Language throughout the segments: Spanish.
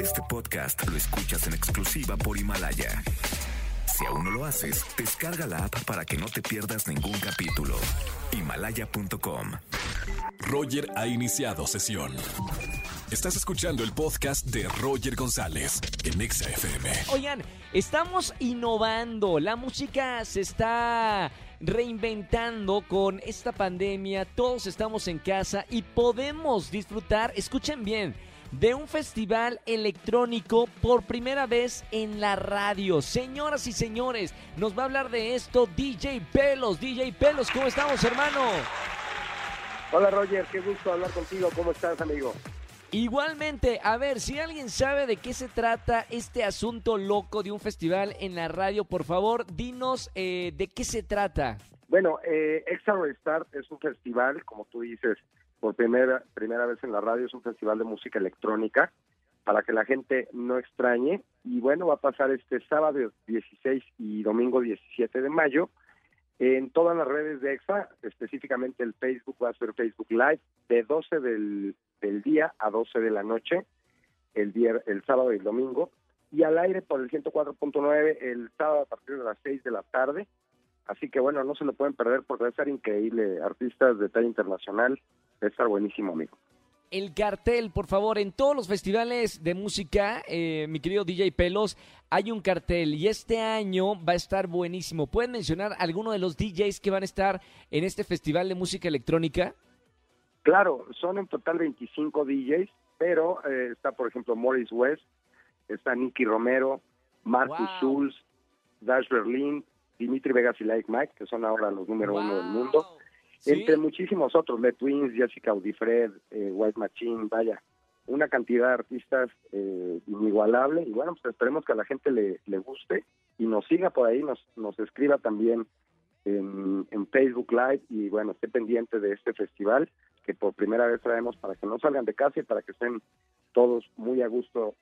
Este podcast lo escuchas en exclusiva por Himalaya. Si aún no lo haces, descarga la app para que no te pierdas ningún capítulo. Himalaya.com. Roger ha iniciado sesión. Estás escuchando el podcast de Roger González en Exa FM. Oigan, estamos innovando. La música se está reinventando con esta pandemia. Todos estamos en casa y podemos disfrutar, escuchen bien, de un festival electrónico por primera vez en la radio. Señoras y señores, nos va a hablar de esto DJ Pelos. DJ Pelos, ¿cómo estamos, hermano? Hola Roger, qué gusto hablar contigo. ¿Cómo estás, amigo? Igualmente, a ver, si alguien sabe de qué se trata este asunto loco de un festival en la radio, por favor, dinos eh, de qué se trata. Bueno, eh, Extra Restart es un festival, como tú dices, por primera, primera vez en la radio, es un festival de música electrónica, para que la gente no extrañe. Y bueno, va a pasar este sábado 16 y domingo 17 de mayo en todas las redes de EXA, específicamente el Facebook va a ser Facebook Live de 12 del, día a 12 de la noche, el, día, el sábado y el domingo, y al aire por el 104.9 el sábado a partir de las 6 de la tarde. Así que bueno, no se lo pueden perder porque va a estar increíble. Artistas de talla internacional, va a estar buenísimo, amigo el cartel, por favor, en todos los festivales de música, eh, mi querido DJ Pelos, hay un cartel y este año va a estar buenísimo. ¿Pueden mencionar alguno de los DJs que van a estar en este festival de música electrónica? Claro, son en total 25 DJs, pero eh, está, por ejemplo, Morris West, está Nicky Romero, Marcus Schulz, Dash Berlin, Dimitri Vegas y Like Mike, que son ahora los número uno del mundo entre muchísimos otros, The Twins, Jessica Audifred, eh, White Machine, vaya, una cantidad de artistas eh, inigualable y bueno, pues esperemos que a la gente le, le guste y nos siga por ahí, nos, nos escriba también en, en Facebook Live y bueno, esté pendiente de este festival que por primera vez traemos para que no salgan de casa y para que estén todos muy a gusto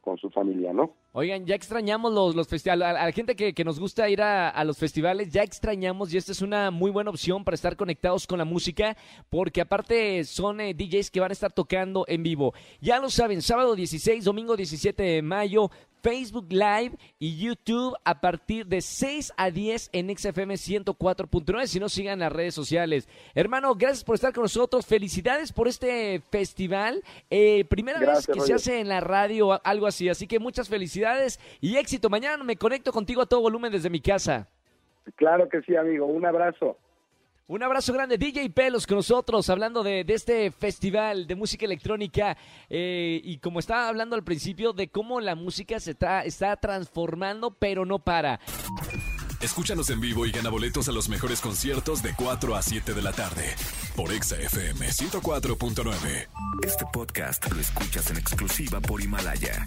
con su familia, ¿no? Oigan, ya extrañamos los, los festivales, a, la gente que, nos gusta ir a, los festivales, ya extrañamos y esta es una muy buena opción para estar conectados con la música, porque aparte son eh, DJs que van a estar tocando en vivo. Ya lo saben, sábado 16, domingo 17 de mayo, Facebook Live y YouTube a partir de 6 a 10 en XFM 104.9. Si no, sigan las redes sociales. Hermano, gracias por estar con nosotros. Felicidades por este festival. Eh, primera vez que se hace en la radio algo así. Así que muchas felicidades y éxito. Mañana me conecto contigo a todo volumen desde mi casa. Claro que sí, amigo. Un abrazo. Un abrazo grande, DJ Pelos con nosotros, hablando de, este festival de música electrónica eh, y como estaba hablando al principio, de cómo la música se está, está transformando, pero no para. Escúchanos en vivo y gana boletos a los mejores conciertos de 4 a 7 de la tarde por Exa FM 104.9. Este podcast lo escuchas en exclusiva por Himalaya.